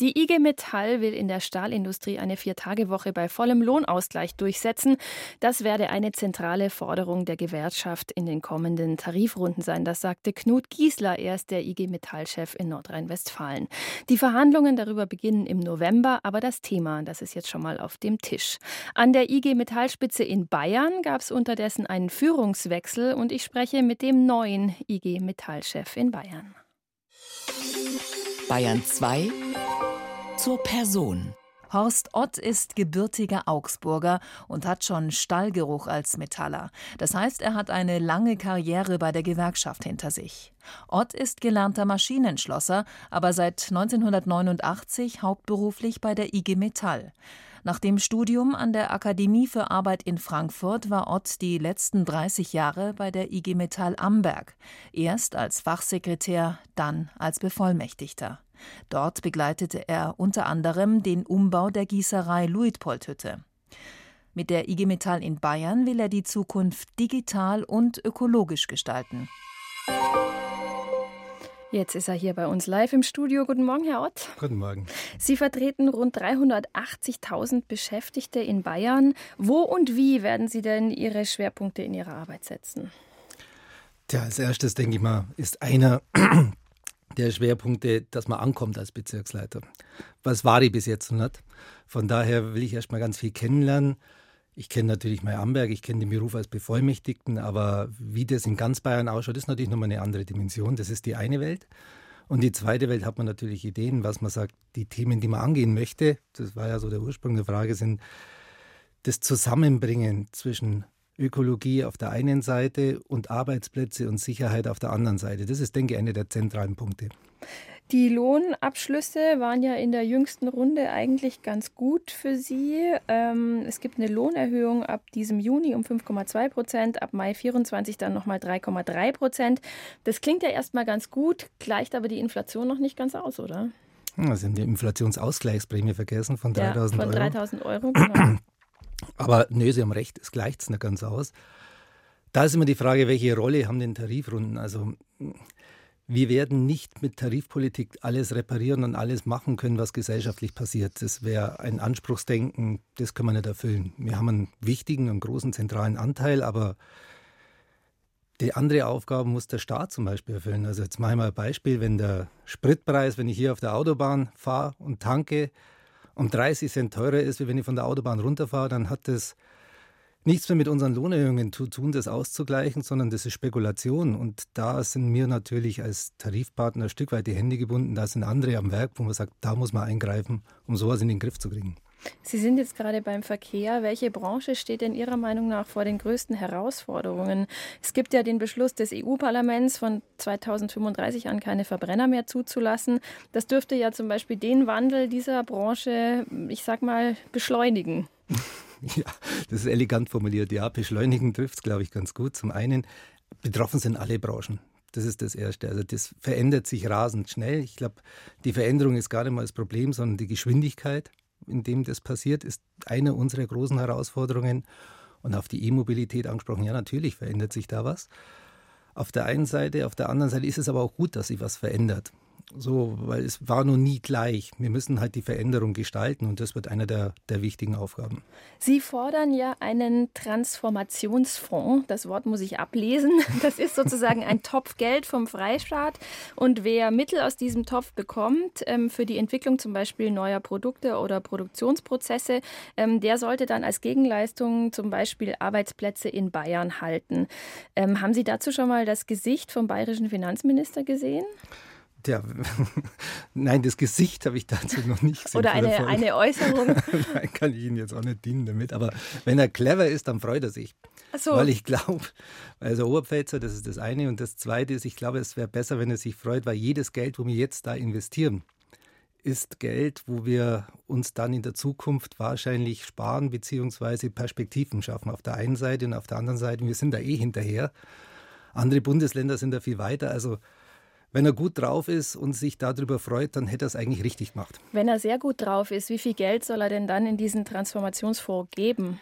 Die IG Metall will in der Stahlindustrie eine Viertagewoche bei vollem Lohnausgleich durchsetzen. Das werde eine zentrale Forderung der Gewerkschaft in den kommenden Tarifrunden sein. Das sagte Knut Giesler, er ist der IG Metall-Chef in Nordrhein-Westfalen. Die Verhandlungen darüber beginnen im November, aber das Thema, das ist jetzt schon mal auf dem Tisch. An der IG Metallspitze in Bayern gab es unterdessen einen Führungswechsel und ich spreche mit dem neuen IG Metall-Chef in Bayern. Bayern 2 zur Person. Horst Ott ist gebürtiger Augsburger und hat schon Stallgeruch als Metaller. Das heißt, er hat eine lange Karriere bei der Gewerkschaft hinter sich. Ott ist gelernter Maschinenschlosser, aber seit 1989 hauptberuflich bei der IG Metall. Nach dem Studium an der Akademie für Arbeit in Frankfurt war Ott die letzten 30 Jahre bei der IG Metall Amberg. Erst als Fachsekretär, dann als Bevollmächtigter. Dort begleitete er unter anderem den Umbau der Gießerei Luitpoldhütte. Mit der IG Metall in Bayern will er die Zukunft digital und ökologisch gestalten. Jetzt ist er hier bei uns live im Studio. Guten Morgen, Herr Ott. Guten Morgen. Sie vertreten rund 380.000 Beschäftigte in Bayern. Wo und wie werden Sie denn Ihre Schwerpunkte in Ihrer Arbeit setzen? Tja, als erstes denke ich mal, ist einer der Schwerpunkte, dass man ankommt als Bezirksleiter. Was war ich bis jetzt noch nicht? Von daher will ich erst mal ganz viel kennenlernen. Ich kenne natürlich mein Amberg, ich kenne den Beruf als Bevollmächtigten, aber wie das in ganz Bayern ausschaut, ist natürlich nochmal eine andere Dimension. Das ist die eine Welt. Und die zweite Welt hat man natürlich Ideen, was man sagt, die Themen, die man angehen möchte, das war ja so der Ursprung der Frage, sind das Zusammenbringen zwischen Ökologie auf der einen Seite und Arbeitsplätze und Sicherheit auf der anderen Seite. Das ist, denke ich, einer der zentralen Punkte. Die Lohnabschlüsse waren ja in der jüngsten Runde eigentlich ganz gut für Sie. Ähm, es gibt eine Lohnerhöhung ab diesem Juni um 5,2 Prozent, ab Mai 24 dann nochmal 3,3 Prozent. Das klingt ja erstmal ganz gut, gleicht aber die Inflation noch nicht ganz aus, oder? Sie haben die Inflationsausgleichsprämie vergessen von 3000 ja, von 3000 Euro. Euro genau. Aber nö, Sie haben recht, es gleicht es nicht ganz aus. Da ist immer die Frage, welche Rolle haben denn Tarifrunden? Also wir werden nicht mit Tarifpolitik alles reparieren und alles machen können, was gesellschaftlich passiert. Das wäre ein Anspruchsdenken, das kann man nicht erfüllen. Wir haben einen wichtigen und großen zentralen Anteil, aber die andere Aufgabe muss der Staat zum Beispiel erfüllen. Also jetzt mache ich mal ein Beispiel, wenn der Spritpreis, wenn ich hier auf der Autobahn fahre und tanke, um 30 Cent teurer ist, wie wenn ich von der Autobahn runterfahre, dann hat das nichts mehr mit unseren Lohnerhöhungen zu tun, das auszugleichen, sondern das ist Spekulation. Und da sind mir natürlich als Tarifpartner ein Stück weit die Hände gebunden. Da sind andere am Werk, wo man sagt, da muss man eingreifen, um sowas in den Griff zu kriegen. Sie sind jetzt gerade beim Verkehr. Welche Branche steht denn Ihrer Meinung nach vor den größten Herausforderungen? Es gibt ja den Beschluss des EU-Parlaments von 2035 an keine Verbrenner mehr zuzulassen. Das dürfte ja zum Beispiel den Wandel dieser Branche, ich sag mal, beschleunigen. Ja, das ist elegant formuliert. Ja, beschleunigen trifft es, glaube ich, ganz gut. Zum einen, betroffen sind alle Branchen. Das ist das Erste. Also das verändert sich rasend schnell. Ich glaube, die Veränderung ist gar nicht mal das Problem, sondern die Geschwindigkeit, in dem das passiert, ist eine unserer großen Herausforderungen. Und auf die E-Mobilität angesprochen, ja, natürlich verändert sich da was. Auf der einen Seite, auf der anderen Seite ist es aber auch gut, dass sich was verändert. So, weil es war noch nie gleich. Wir müssen halt die Veränderung gestalten und das wird eine der, der wichtigen Aufgaben. Sie fordern ja einen Transformationsfonds. Das Wort muss ich ablesen. Das ist sozusagen ein Topf Geld vom Freistaat. Und wer Mittel aus diesem Topf bekommt ähm, für die Entwicklung zum Beispiel neuer Produkte oder Produktionsprozesse, ähm, der sollte dann als Gegenleistung zum Beispiel Arbeitsplätze in Bayern halten. Ähm, haben Sie dazu schon mal das Gesicht vom bayerischen Finanzminister gesehen? Ja, nein, das Gesicht habe ich dazu noch nicht gesehen. Oder eine, eine Äußerung. nein, kann ich Ihnen jetzt auch nicht dienen damit. Aber wenn er clever ist, dann freut er sich. So. Weil ich glaube, also Oberpfälzer, das ist das eine. Und das zweite ist, ich glaube, es wäre besser, wenn er sich freut, weil jedes Geld, wo wir jetzt da investieren, ist Geld, wo wir uns dann in der Zukunft wahrscheinlich sparen bzw. Perspektiven schaffen. Auf der einen Seite und auf der anderen Seite, wir sind da eh hinterher. Andere Bundesländer sind da viel weiter. Also wenn er gut drauf ist und sich darüber freut, dann hätte er es eigentlich richtig gemacht. Wenn er sehr gut drauf ist, wie viel Geld soll er denn dann in diesen Transformationsfonds geben?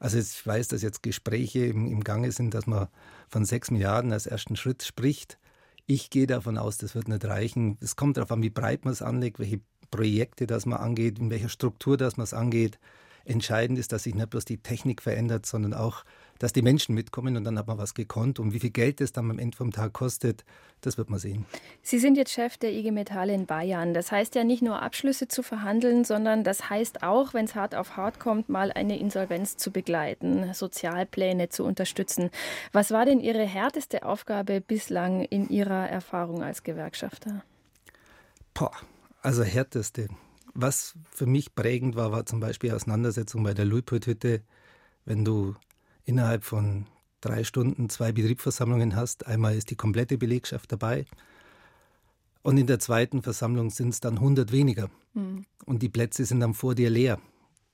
Also ich weiß, dass jetzt Gespräche im, im Gange sind, dass man von sechs Milliarden als ersten Schritt spricht. Ich gehe davon aus, das wird nicht reichen. Es kommt darauf an, wie breit man es anlegt, welche Projekte das man angeht, in welcher Struktur das man es angeht. Entscheidend ist, dass sich nicht bloß die Technik verändert, sondern auch dass die Menschen mitkommen und dann hat man was gekonnt. Und wie viel Geld es dann am Ende vom Tag kostet, das wird man sehen. Sie sind jetzt Chef der IG Metall in Bayern. Das heißt ja nicht nur Abschlüsse zu verhandeln, sondern das heißt auch, wenn es hart auf hart kommt, mal eine Insolvenz zu begleiten, Sozialpläne zu unterstützen. Was war denn Ihre härteste Aufgabe bislang in Ihrer Erfahrung als Gewerkschafter? Boah, also härteste. Was für mich prägend war, war zum Beispiel Auseinandersetzung bei der Luitpold-Hütte, wenn du innerhalb von drei Stunden zwei Betriebsversammlungen hast. Einmal ist die komplette Belegschaft dabei und in der zweiten Versammlung sind es dann 100 weniger mhm. und die Plätze sind dann vor dir leer.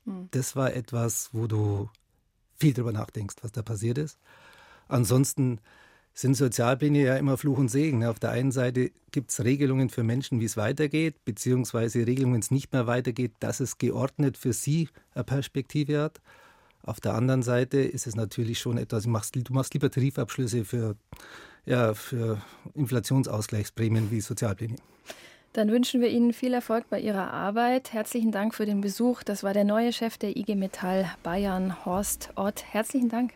Mhm. Das war etwas, wo du viel drüber nachdenkst, was da passiert ist. Ansonsten sind Sozialpläne ja immer Fluch und Segen. Auf der einen Seite gibt es Regelungen für Menschen, wie es weitergeht, beziehungsweise Regelungen, wenn es nicht mehr weitergeht, dass es geordnet für sie eine Perspektive hat. Auf der anderen Seite ist es natürlich schon etwas, du machst, du machst lieber Tarifabschlüsse für, ja, für Inflationsausgleichsprämien wie Sozialpläne. Dann wünschen wir Ihnen viel Erfolg bei Ihrer Arbeit. Herzlichen Dank für den Besuch. Das war der neue Chef der IG Metall Bayern, Horst Ott. Herzlichen Dank.